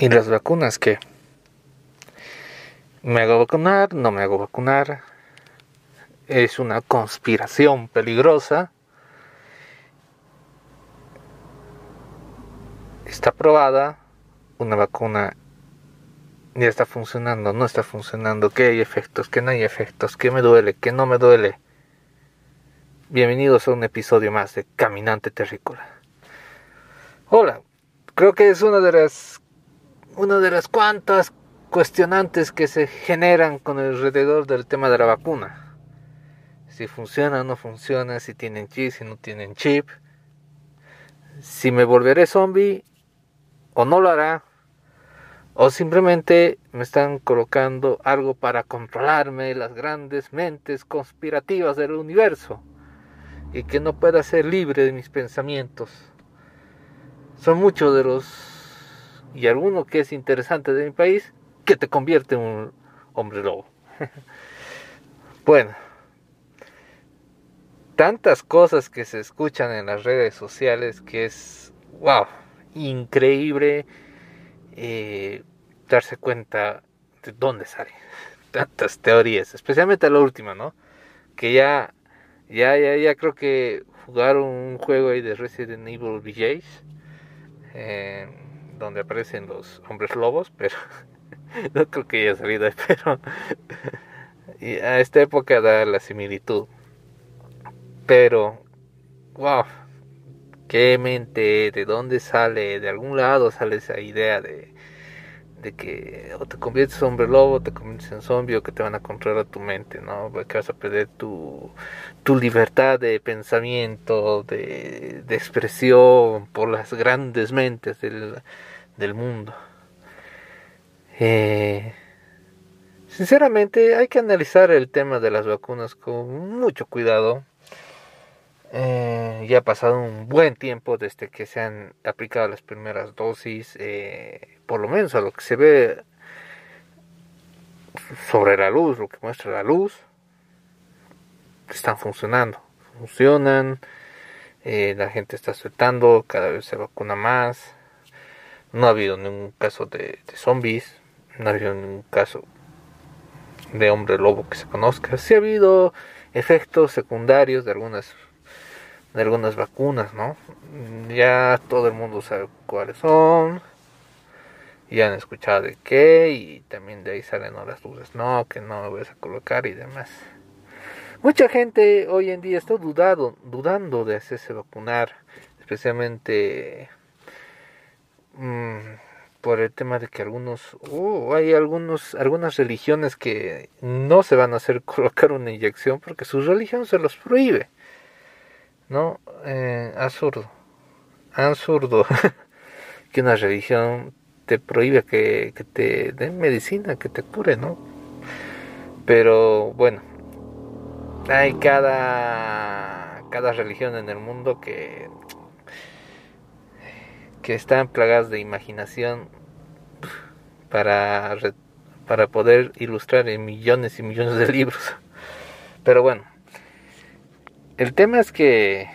¿Y las vacunas qué? ¿Me hago vacunar? ¿No me hago vacunar? Es una conspiración peligrosa. Está probada. Una vacuna ya está funcionando, no está funcionando, que hay efectos, que no hay efectos, que me duele, que no me duele. Bienvenidos a un episodio más de Caminante Terrícola. Hola, creo que es una de las una de las cuantas cuestionantes que se generan con alrededor del tema de la vacuna. Si funciona o no funciona, si tienen chip, si no tienen chip. Si me volveré zombie o no lo hará o simplemente me están colocando algo para controlarme las grandes mentes conspirativas del universo y que no pueda ser libre de mis pensamientos. Son muchos de los y alguno que es interesante de mi país que te convierte en un hombre lobo. bueno, tantas cosas que se escuchan en las redes sociales que es wow, increíble eh, darse cuenta de dónde salen tantas teorías, especialmente la última, ¿no? Que ya, ya, ya, ya creo que jugaron un juego ahí de Resident Evil VJs, donde aparecen los hombres lobos, pero no creo que haya salido pero y a esta época da la similitud. Pero, wow, qué mente, de dónde sale, de algún lado sale esa idea de, de que o te conviertes en hombre lobo, o te conviertes en zombie, o que te van a controlar tu mente, ¿no? Que vas a perder tu, tu libertad de pensamiento, de, de expresión por las grandes mentes del, del mundo. Eh, sinceramente, hay que analizar el tema de las vacunas con mucho cuidado eh, ya ha pasado un buen tiempo desde que se han aplicado las primeras dosis, eh, por lo menos a lo que se ve sobre la luz, lo que muestra la luz, están funcionando, funcionan, eh, la gente está aceptando, cada vez se vacuna más, no ha habido ningún caso de, de zombies, no ha habido ningún caso de hombre lobo que se conozca, sí ha habido efectos secundarios de algunas de algunas vacunas, ¿no? Ya todo el mundo sabe cuáles son, ya han escuchado de qué y también de ahí salen las dudas, no, que no me voy a colocar y demás. Mucha gente hoy en día está dudado, dudando de hacerse vacunar, especialmente mmm, por el tema de que algunos, oh, hay algunos, algunas religiones que no se van a hacer colocar una inyección porque su religión se los prohíbe. ¿No? Eh, absurdo, absurdo que una religión te prohíbe que, que te den medicina, que te cure, ¿no? Pero bueno, hay cada, cada religión en el mundo que, que están plagadas de imaginación para, para poder ilustrar en millones y millones de libros. Pero bueno, el tema es que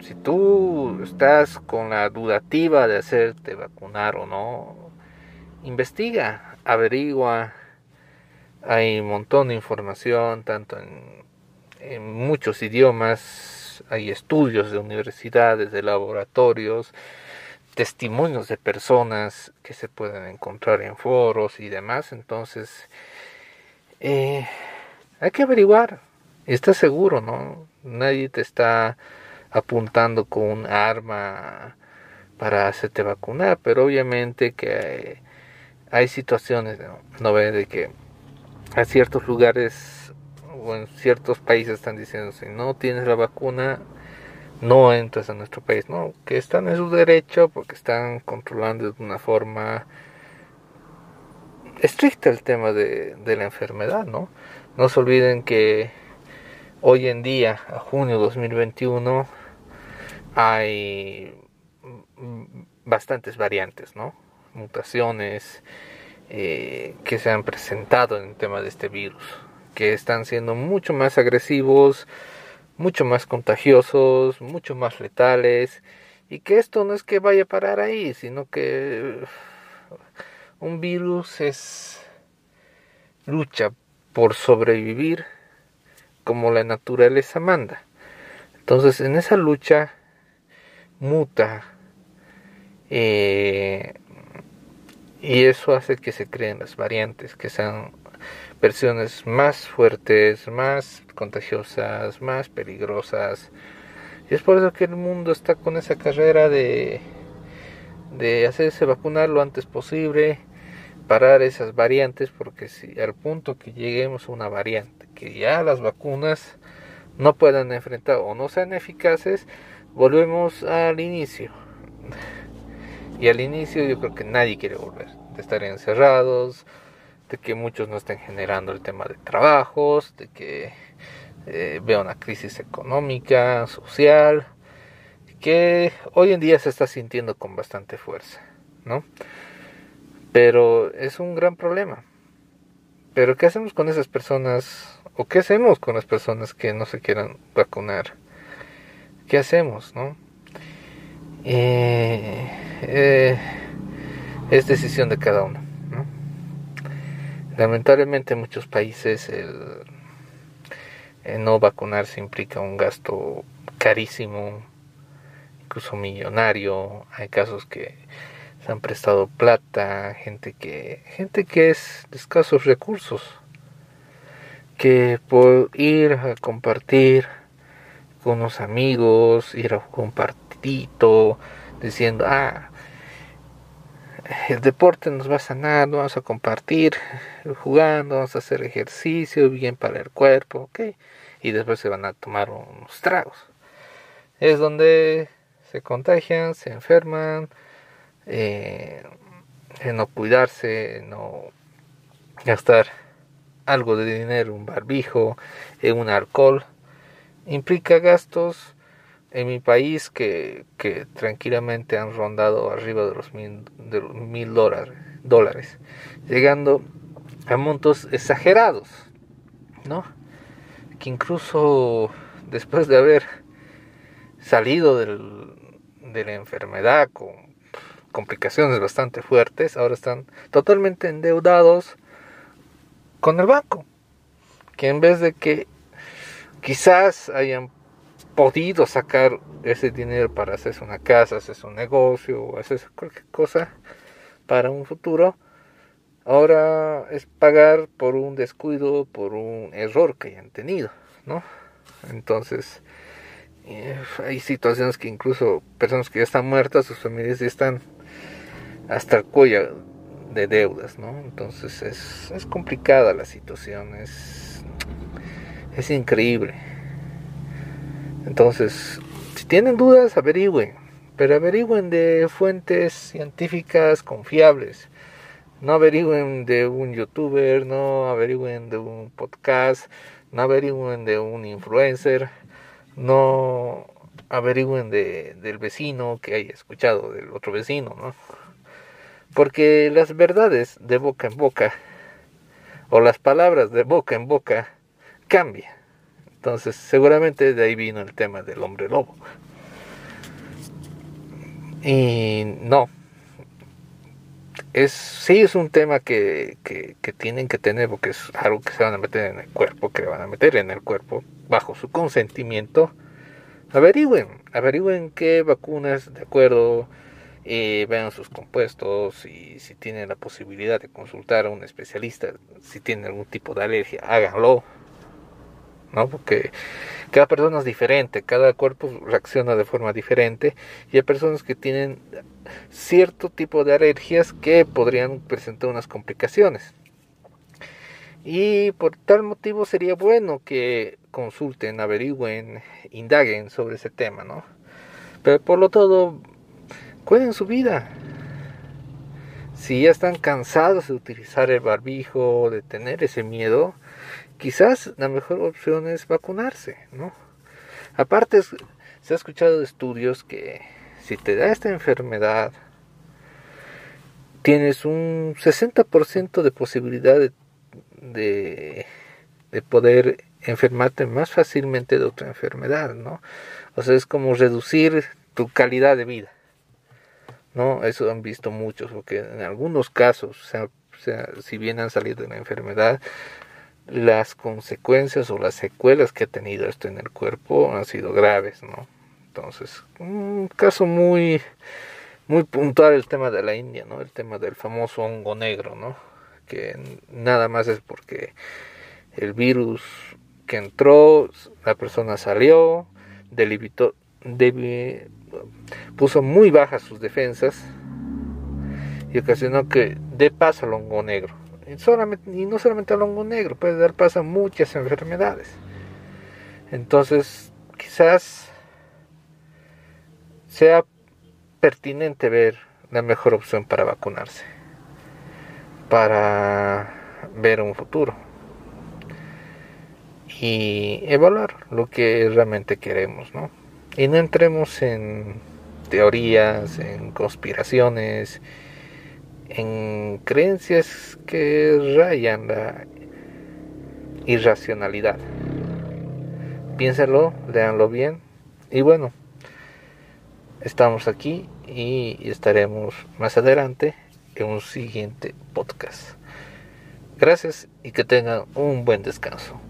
si tú estás con la dudativa de hacerte vacunar o no, investiga, averigua. Hay un montón de información, tanto en, muchos idiomas, hay estudios de universidades, de laboratorios, testimonios de personas que se pueden encontrar en foros y demás. Entonces, eh, hay que averiguar. Estás seguro, ¿no? Nadie te está apuntando con un arma para hacerte vacunar, pero obviamente que hay, situaciones, ¿no? de que a ciertos lugares o en ciertos países están diciendo si no tienes la vacuna no entras a nuestro país, no, que están en su derecho porque están controlando de una forma estricta el tema de la enfermedad, ¿no? No se olviden que hoy en día, a junio 2021, hay bastantes variantes, ¿no? Mutaciones eh, que se han presentado en el tema de este virus, que están siendo mucho más agresivos, mucho más contagiosos, mucho más letales, y que esto no es que vaya a parar ahí, sino que un virus es lucha por sobrevivir como la naturaleza manda. Entonces en esa lucha muta eh, y eso hace que se creen las variantes, que sean versiones más fuertes, más contagiosas, más peligrosas. Y es por eso que el mundo está con esa carrera de, de hacerse vacunar lo antes posible, parar esas variantes, porque si al punto que lleguemos a una variante, que ya las vacunas no puedan enfrentar o no sean eficaces, volvemos al inicio. Y al inicio yo creo que nadie quiere volver, de estar encerrados, de que muchos no estén generando el tema de trabajos, de que eh, vea una crisis económica, social, que hoy en día se está sintiendo con bastante fuerza, ¿no? Pero es un gran problema. Pero ¿qué hacemos con esas personas? ¿O qué hacemos con las personas que no se quieran vacunar? ¿Qué hacemos, no? Eh, eh, es decisión de cada uno. ¿no? Lamentablemente en muchos países el, no vacunarse implica un gasto carísimo, incluso millonario. Hay casos que se han prestado plata, gente que, gente que es de escasos recursos, que por ir a compartir con los amigos, ir a compartir diciendo, ah, el deporte nos va a sanar, vamos a compartir jugando, vamos a hacer ejercicio, bien para el cuerpo, ok. Y después se van a tomar unos tragos. Es donde se contagian, se enferman, eh, en no cuidarse, no gastar algo de dinero, un barbijo, en un alcohol, implica gastos en mi país que, tranquilamente han rondado arriba de los mil dólares, dólares, llegando a montos exagerados, ¿no? Que incluso después de haber salido del, de la enfermedad con complicaciones bastante fuertes, ahora están totalmente endeudados con el banco, que en vez de que quizás hayan podido sacar ese dinero para hacerse una casa, hacerse un negocio o hacerse cualquier cosa para un futuro, ahora es pagar por un descuido, por un error que hayan tenido, ¿no? Entonces, eh, hay situaciones que incluso personas que ya están muertas, sus familias ya están hasta el cuello de deudas, ¿no? Entonces es, es complicada la situación, es, es increíble. Entonces, si tienen dudas, averigüen, pero averigüen de fuentes científicas confiables. No averigüen de un youtuber, no averigüen de un podcast, no averigüen de un influencer, no averigüen de, del vecino que haya escuchado del otro vecino, ¿no? Porque las verdades de boca en boca o las palabras de boca en boca cambian. Entonces, seguramente de ahí vino el tema del hombre lobo. Y no. Es, sí es un tema que, que, que, tienen que tener porque es algo que se van a meter en el cuerpo, que le van a meter en el cuerpo bajo su consentimiento. Averigüen, averigüen qué vacunas, de acuerdo, eh, vean sus compuestos y si tienen la posibilidad de consultar a un especialista, si tienen algún tipo de alergia, háganlo ¿no? Porque cada persona es diferente, cada cuerpo reacciona de forma diferente y hay personas que tienen cierto tipo de alergias que podrían presentar unas complicaciones. Y por tal motivo sería bueno que consulten, averigüen, indaguen sobre ese tema, ¿no? Pero por lo todo, cuiden su vida. Si ya están cansados de utilizar el barbijo, de tener ese miedo, quizás la mejor opción es vacunarse, ¿no? Aparte, se ha escuchado de estudios que si te da esta enfermedad, tienes un 60% de posibilidad de, de, poder enfermarte más fácilmente de otra enfermedad, ¿no? O sea, es como reducir tu calidad de vida. ¿No? Eso han visto muchos, porque en algunos casos, o sea, si bien han salido de la enfermedad, las consecuencias o las secuelas que ha tenido esto en el cuerpo han sido graves, ¿no? Entonces, un caso muy, muy puntual el tema de la India, ¿no? El tema del famoso hongo negro, ¿no? Que nada más es porque el virus que entró, la persona salió, delibitó, puso muy bajas sus defensas y ocasionó que dé paso al hongo negro. Y, no solamente al hongo negro, puede dar paso a muchas enfermedades. Entonces, quizás sea pertinente ver la mejor opción para vacunarse, para ver un futuro y evaluar lo que realmente queremos, ¿no? Y no entremos en teorías, en conspiraciones, en creencias que rayan la irracionalidad. Piénsenlo, leanlo bien y bueno, estamos aquí y estaremos más adelante en un siguiente podcast. Gracias y que tengan un buen descanso.